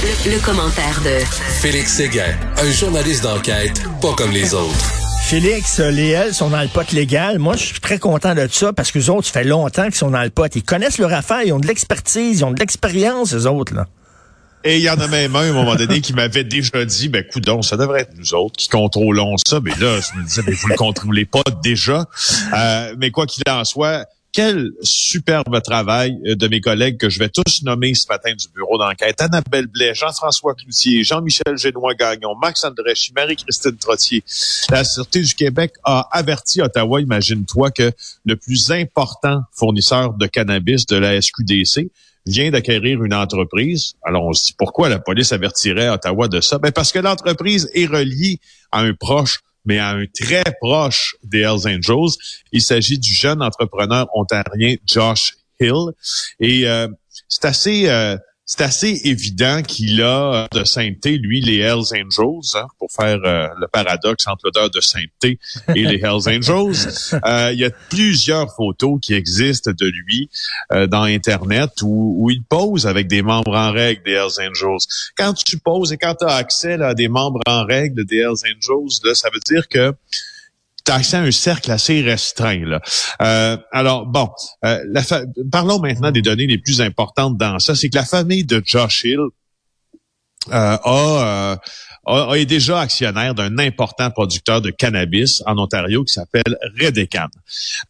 Le, le commentaire de Félix Séguin, un journaliste d'enquête pas comme les autres. Félix, euh, les L sont dans le pot légal. Moi, je suis très content de ça parce que les autres, ça fait longtemps qu'ils sont dans le pot. Ils connaissent leur affaire, ils ont de l'expertise, ils ont de l'expérience, les autres, là. Et il y en a même un, à un moment donné, qui m'avait déjà dit, ben, coudon, ça devrait être nous autres qui contrôlons ça. Mais là, je me disais, mais vous le contrôlez pas déjà. Euh, mais quoi qu'il en soit, quel superbe travail euh, de mes collègues que je vais tous nommer ce matin du bureau d'enquête. Annabelle Blais, Jean-François Cloutier, Jean-Michel Génois-Gagnon, Max Andrèche, Marie-Christine Trottier. La Sûreté du Québec a averti Ottawa, imagine-toi, que le plus important fournisseur de cannabis de la SQDC vient d'acquérir une entreprise. Alors, on se dit pourquoi la police avertirait Ottawa de ça? Ben, parce que l'entreprise est reliée à un proche mais à un très proche des Hells Angels. Il s'agit du jeune entrepreneur ontarien Josh Hill. Et euh, c'est assez... Euh, c'est assez évident qu'il a de sainteté, lui, les Hells Angels, hein, pour faire euh, le paradoxe entre l'odeur de sainteté et les Hells Angels. Euh, il y a plusieurs photos qui existent de lui euh, dans Internet où, où, il pose avec des membres en règle des Hells Angels. Quand tu poses et quand tu as accès à des membres en règle des Hells Angels, là, ça veut dire que accès à un cercle assez restreint. Là. Euh, alors, bon, euh, parlons maintenant des données les plus importantes dans ça. C'est que la famille de Josh Hill euh, a, a, est déjà actionnaire d'un important producteur de cannabis en Ontario qui s'appelle Redecan.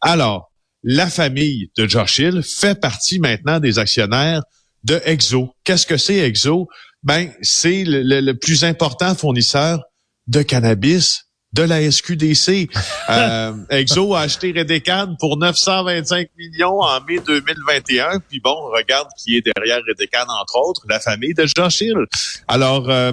Alors, la famille de Josh Hill fait partie maintenant des actionnaires de Exo. Qu'est-ce que c'est Exo? Ben, c'est le, le plus important fournisseur de cannabis de la SQDC. Euh, Exo a acheté Redecan pour 925 millions en mai 2021. Puis bon, regarde qui est derrière Redecan, entre autres, la famille de Josh Hill. Alors, euh,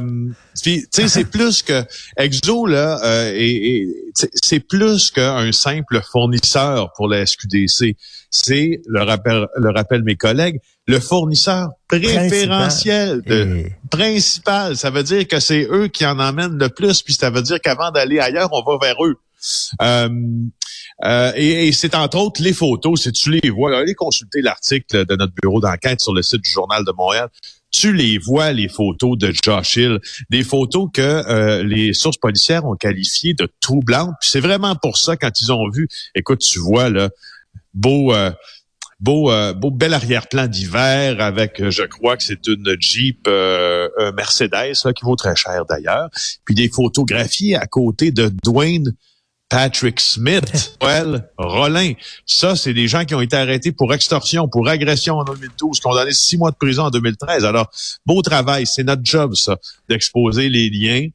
tu sais, c'est plus que Exo, là, euh, et, c'est plus qu'un simple fournisseur pour la SQDC. C'est, le rappel, le rappel mes collègues, le fournisseur préférentiel de principal. Ça veut dire que c'est eux qui en emmènent le plus, puis ça veut dire qu'avant d'aller ailleurs, on va vers eux. Euh, euh, et, c'est entre autres les photos, si tu les vois, allez consulter l'article de notre bureau d'enquête sur le site du Journal de Montréal. Tu les vois, les photos de Josh Hill, des photos que euh, les sources policières ont qualifiées de troublantes. C'est vraiment pour ça, quand ils ont vu, écoute, tu vois, là, beau beau, euh, beau bel arrière-plan d'hiver avec, euh, je crois que c'est une Jeep euh, Mercedes là, qui vaut très cher d'ailleurs. Puis des photographies à côté de Dwayne Patrick Smith, Well, Rollin. Ça, c'est des gens qui ont été arrêtés pour extorsion, pour agression en 2012, condamnés six mois de prison en 2013. Alors, beau travail, c'est notre job, ça, d'exposer les liens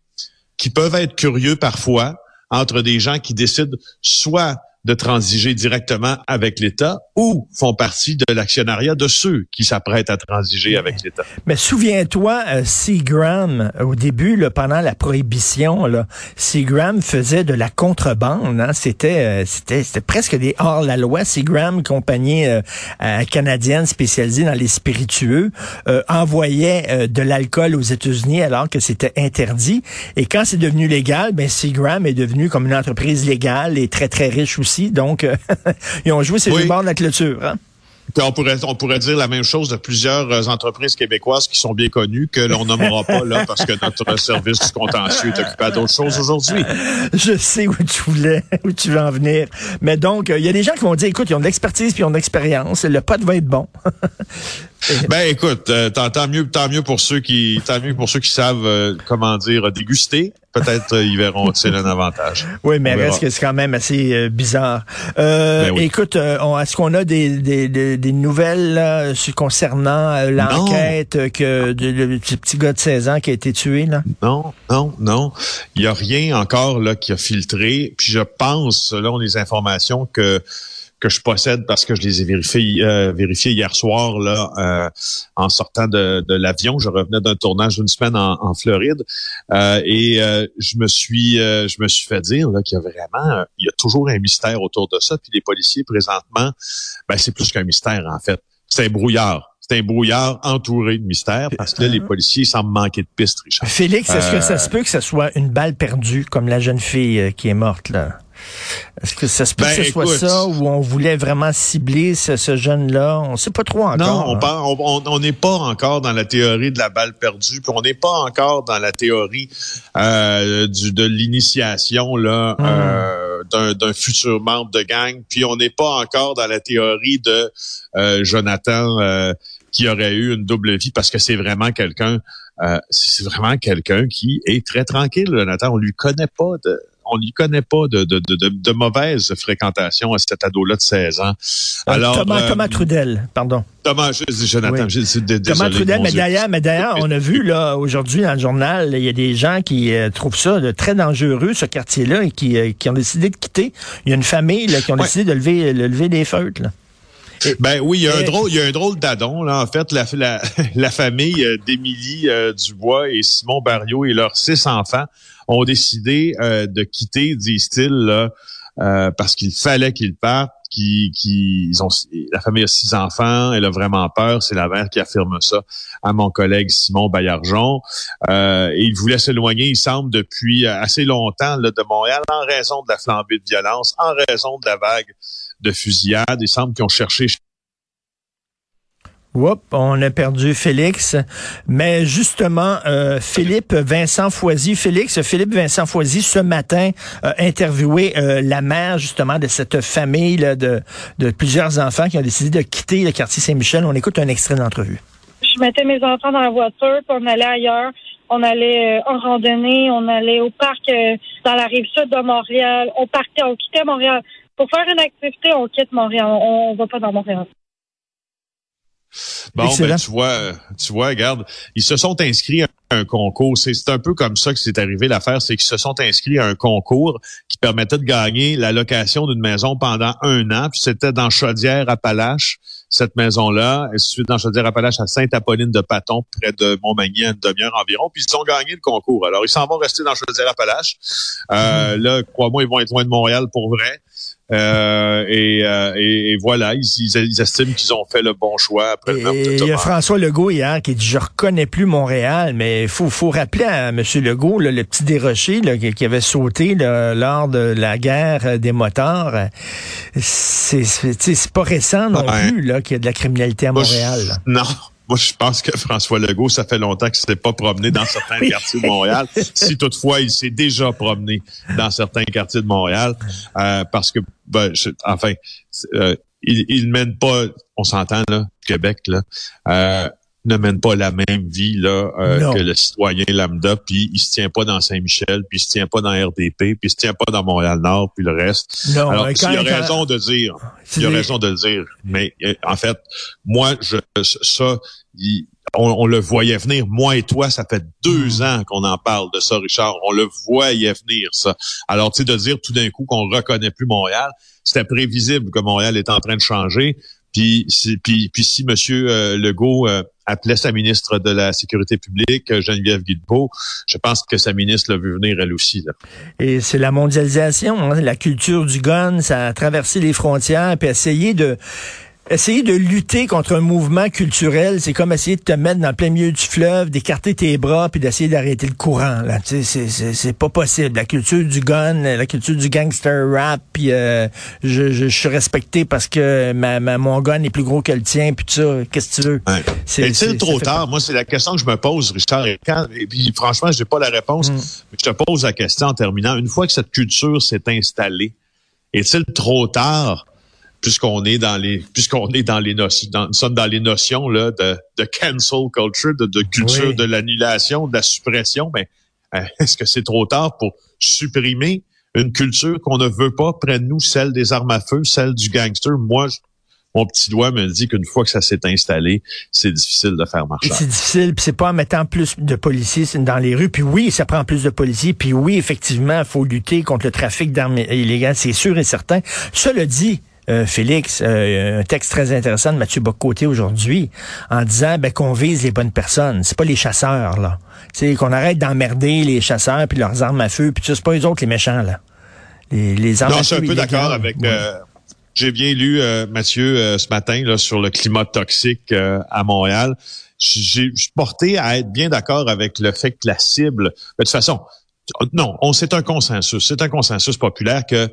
qui peuvent être curieux parfois entre des gens qui décident soit de transiger directement avec l'État ou font partie de l'actionnariat de ceux qui s'apprêtent à transiger avec l'État. Mais souviens-toi, euh, Seagram, au début, là, pendant la prohibition, là, Seagram faisait de la contrebande. Hein? C'était, euh, c'était, c'était presque des hors-la-loi. Seagram, compagnie euh, canadienne spécialisée dans les spiritueux, envoyait de l'alcool aux États-Unis alors que c'était interdit. Et quand c'est devenu légal, ben Seagram est devenu comme une entreprise légale et très très riche aussi donc, euh, ils ont joué ces oui. de la clôture. Hein? on pourrait, on pourrait dire la même chose de plusieurs euh, entreprises québécoises qui sont bien connues que l'on nommera pas là parce que notre service contentieux est occupé à d'autres choses aujourd'hui. Je sais où tu voulais, où tu veux en venir. Mais donc, euh, il y a des gens qui vont dire, écoute, ils ont de l'expertise puis ils ont de l'expérience. Le pot va être bon. ben écoute, tant, mieux, tant mieux pour ceux qui, tant mieux pour ceux qui savent comment dire déguster peut-être euh, ils verront c'est un avantage. Oui, mais reste que c'est quand même assez euh, bizarre. Euh, ben Écoute, est-ce qu'on a des, des, des, nouvelles là, concernant l'enquête que de, ce petit gars de 16 ans qui a été tué là? Non, non, non. Il y a rien encore là qui a filtré. Puis je pense, selon les informations que que je possède parce que je les ai vérifiés, euh, hier soir là euh, en sortant de, de l'avion. Je revenais d'un tournage d'une semaine en, en Floride euh, et euh, je me suis je me suis fait dire qu'il y a vraiment il y a toujours un mystère autour de ça. Puis les policiers présentement, ben c'est plus qu'un mystère en fait. C'est un brouillard c'est un brouillard entouré de mystères parce que là, les policiers semblent manquer de pistes, Richard. Félix, est-ce que ça se peut que ce soit une balle perdue comme la jeune fille qui est morte là? Est-ce que ça se peut ben, que ce soit ça ou on voulait vraiment cibler ce, jeune-là? On sait pas trop encore. Non, on n'est pas encore dans la théorie de la balle perdue, puis on n'est pas encore dans la théorie euh, du, de l'initiation là hum. euh, d'un futur membre de gang, puis on n'est pas encore dans la théorie de euh, Jonathan euh, qui aurait eu une double vie parce que c'est vraiment quelqu'un euh, c'est vraiment quelqu'un qui est très tranquille, Jonathan. On lui connaît pas de on lui connaît pas de, de, de, de mauvaise fréquentation à cet ado-là de 16 ans. Alors, Thomas, Thomas Trudel, pardon. Thomas, Jonathan, oui. désolé, Thomas Trudel, mais d'ailleurs, mais d'ailleurs, on a vu là aujourd'hui dans le journal, il y a des gens qui trouvent ça très dangereux ce quartier-là et qui, qui ont décidé de quitter. Il y a une famille là, qui ont décidé de lever, de lever des feutres. Là. Ben oui, il y a un drôle, il y a un drôle d'adon là. En fait, la, la, la famille euh, d'Émilie euh, Dubois et Simon Barriot et leurs six enfants ont décidé euh, de quitter, disent-ils, parce qu'il fallait qu'ils partent. Qui, ont, la famille a six enfants, elle a vraiment peur. C'est la mère qui affirme ça à mon collègue Simon Baillargeon. Euh, et il voulait s'éloigner, il semble, depuis assez longtemps là, de Montréal en raison de la flambée de violence, en raison de la vague de fusillade. Il semble qu'ils ont cherché Oups, on a perdu Félix. Mais justement, euh, Philippe Vincent Foisy, Félix, Philippe Vincent Foisy, ce matin, a interviewé euh, la mère justement de cette famille de, de plusieurs enfants qui ont décidé de quitter le quartier Saint-Michel. On écoute un extrait d'entrevue. Je mettais mes enfants dans la voiture, puis on allait ailleurs. On allait euh, en randonnée, on allait au parc dans la rive sud de Montréal. On partait, on quittait Montréal. Pour faire une activité, on quitte Montréal. On, ne va pas dans Montréal. Bon, ben, tu vois, tu vois, regarde, ils se sont inscrits à un concours. C'est un peu comme ça que c'est arrivé l'affaire, c'est qu'ils se sont inscrits à un concours qui permettait de gagner la location d'une maison pendant un an. Puis c'était dans Chaudière-Appalaches, cette maison-là. Et suite dans Chaudière-Appalaches à Sainte-Apolline de Paton, près de Montmagny, à une demi-heure environ. Puis ils ont gagné le concours. Alors, ils s'en vont rester dans Chaudière-Appalaches. Euh, mmh. Là, crois-moi, ils vont être loin de Montréal pour vrai. Euh, euh, et, et, voilà, ils, ils, estiment qu'ils ont fait le bon choix après le Il y a François Legault hier qui dit je reconnais plus Montréal, mais il faut, faut rappeler à M. Legault le petit déroché là, qui, avait sauté lors de la guerre des motards. C'est pas récent non plus là qu'il y a de la criminalité à Montréal. non. Moi, je pense que François Legault, ça fait longtemps qu'il s'était pas promené dans certains quartiers de Montréal. Si toutefois, il s'est déjà promené dans certains quartiers de Montréal, euh, parce que, ben, enfin, euh, il, il mène pas, on s'entend là, Québec là. Euh, ne mène pas la même vie là euh, que le citoyen lambda, puis il se tient pas dans Saint-Michel, puis il se tient pas dans RDP, puis il se tient pas dans Montréal-Nord, puis le reste. Non, Alors, il y a raison de dire, il y a raison de le dire, mais euh, en fait, moi, je ça, on, le voyait venir. Moi et toi, ça fait deux hmm. ans qu'on en parle de ça, Richard. On le voyait venir, ça. Alors, tu sais, de dire tout d'un coup qu'on reconnaît plus Montréal, c'était prévisible que Montréal est en train de changer. Puis, puis, puis si M. Euh, Legault appelait sa ministre de la Sécurité publique, Geneviève Guilbeault. Je pense que sa ministre l'a vu venir elle aussi. Là. Et c'est la mondialisation, hein, la culture du gun, ça a traversé les frontières, puis essayer de essayer de lutter contre un mouvement culturel, c'est comme essayer de te mettre dans le plein milieu du fleuve, d'écarter tes bras, puis d'essayer d'arrêter le courant. Là, c'est, pas possible. La culture du gun, la culture du gangster rap, puis euh, je, je, suis respecté parce que ma, ma, mon gun est plus gros que le tien, puis tout ça. Qu'est-ce que tu veux? Ouais. C'est trop tard. Moi, c'est la question que je me pose, Richard. Et, quand, et puis, franchement, j'ai pas la réponse. Mm. Mais je te pose la question en terminant. Une fois que cette culture s'est installée, est-il trop tard puisqu'on est dans les puisqu'on est dans les notions dans, nous sommes dans les notions là de, de cancel culture de, de culture de l'annulation de la suppression mais euh, est-ce que c'est trop tard pour supprimer une culture qu'on ne veut pas près de nous celle des armes à feu celle du gangster? Moi mon petit doigt me dit qu'une fois que ça s'est installé, c'est difficile de faire marcher. C'est difficile, puis c'est pas en mettant plus de policiers dans les rues. Puis oui, ça prend plus de policiers. Puis oui, effectivement, il faut lutter contre le trafic d'armes illégales, c'est sûr et certain. Cela dit, euh, Félix, euh, un texte très intéressant de Mathieu Bocoté aujourd'hui, en disant ben, qu'on vise les bonnes personnes. C'est pas les chasseurs, là. C'est qu'on arrête d'emmerder les chasseurs puis leurs armes à feu, puis c'est pas eux autres les méchants, là. Les, les armes non, je suis un peu d'accord avec. Euh, j'ai bien lu Mathieu ce matin là sur le climat toxique à Montréal. J'ai porté à être bien d'accord avec le fait que la cible. De toute façon, non, on c'est un consensus, c'est un consensus populaire que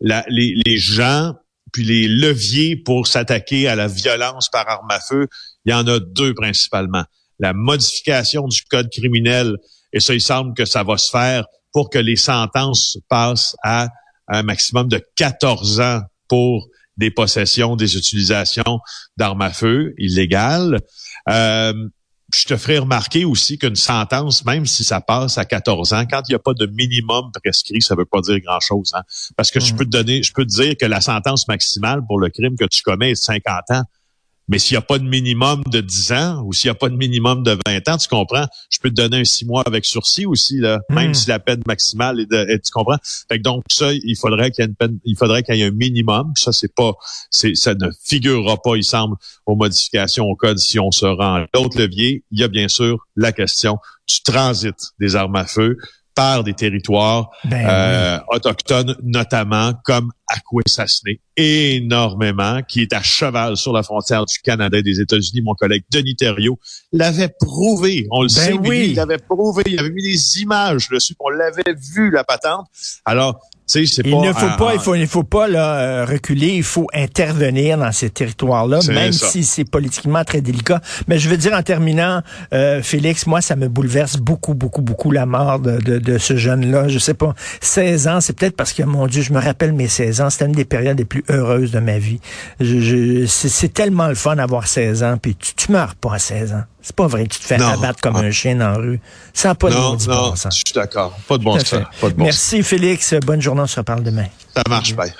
la, les, les gens puis les leviers pour s'attaquer à la violence par arme à feu, il y en a deux principalement. La modification du code criminel, et ça, il semble que ça va se faire pour que les sentences passent à un maximum de 14 ans pour des possessions, des utilisations d'armes à feu illégales. Euh, je te ferai remarquer aussi qu'une sentence, même si ça passe à 14 ans, quand il n'y a pas de minimum prescrit, ça ne veut pas dire grand-chose. Hein? Parce que je mm. peux te donner, je peux te dire que la sentence maximale pour le crime que tu commets est 50 ans. Mais s'il n'y a pas de minimum de 10 ans ou s'il n'y a pas de minimum de 20 ans, tu comprends, je peux te donner un 6 mois avec sursis aussi, là, même hmm. si la peine maximale est de, tu comprends? Fait que donc, ça, il faudrait qu'il y ait une peine, il faudrait qu'il y ait un minimum. Ça, c'est pas, c'est, ça ne figurera pas, il semble, aux modifications au code si on se rend. L'autre levier, il y a bien sûr la question du transit des armes à feu par des territoires ben euh, autochtones, notamment comme Akwesasne, énormément, qui est à cheval sur la frontière du Canada et des États-Unis. Mon collègue Denis Thériault l'avait prouvé. On le ben sait, oui. il l'avait prouvé. Il avait mis des images dessus. On l'avait vu, la patente. Alors, il ne faut pas, il faut, il faut pas là, euh, reculer, il faut intervenir dans ces territoires-là, même si c'est politiquement très délicat. Mais je veux dire en terminant, euh, Félix, moi ça me bouleverse beaucoup, beaucoup, beaucoup la mort de, de, de ce jeune-là. Je sais pas, 16 ans, c'est peut-être parce que mon Dieu, je me rappelle mes 16 ans, c'était une des périodes les plus heureuses de ma vie. Je, je, c'est tellement le fun d'avoir 16 ans, puis tu, tu meurs pas à 16 ans. C'est pas vrai que tu te fais abattre comme un chien dans la rue. Ça n'a pas de bon sens. Je suis d'accord. Pas de bon sens. Merci, Félix. Bonne journée. On se reparle demain. Ça marche, bye.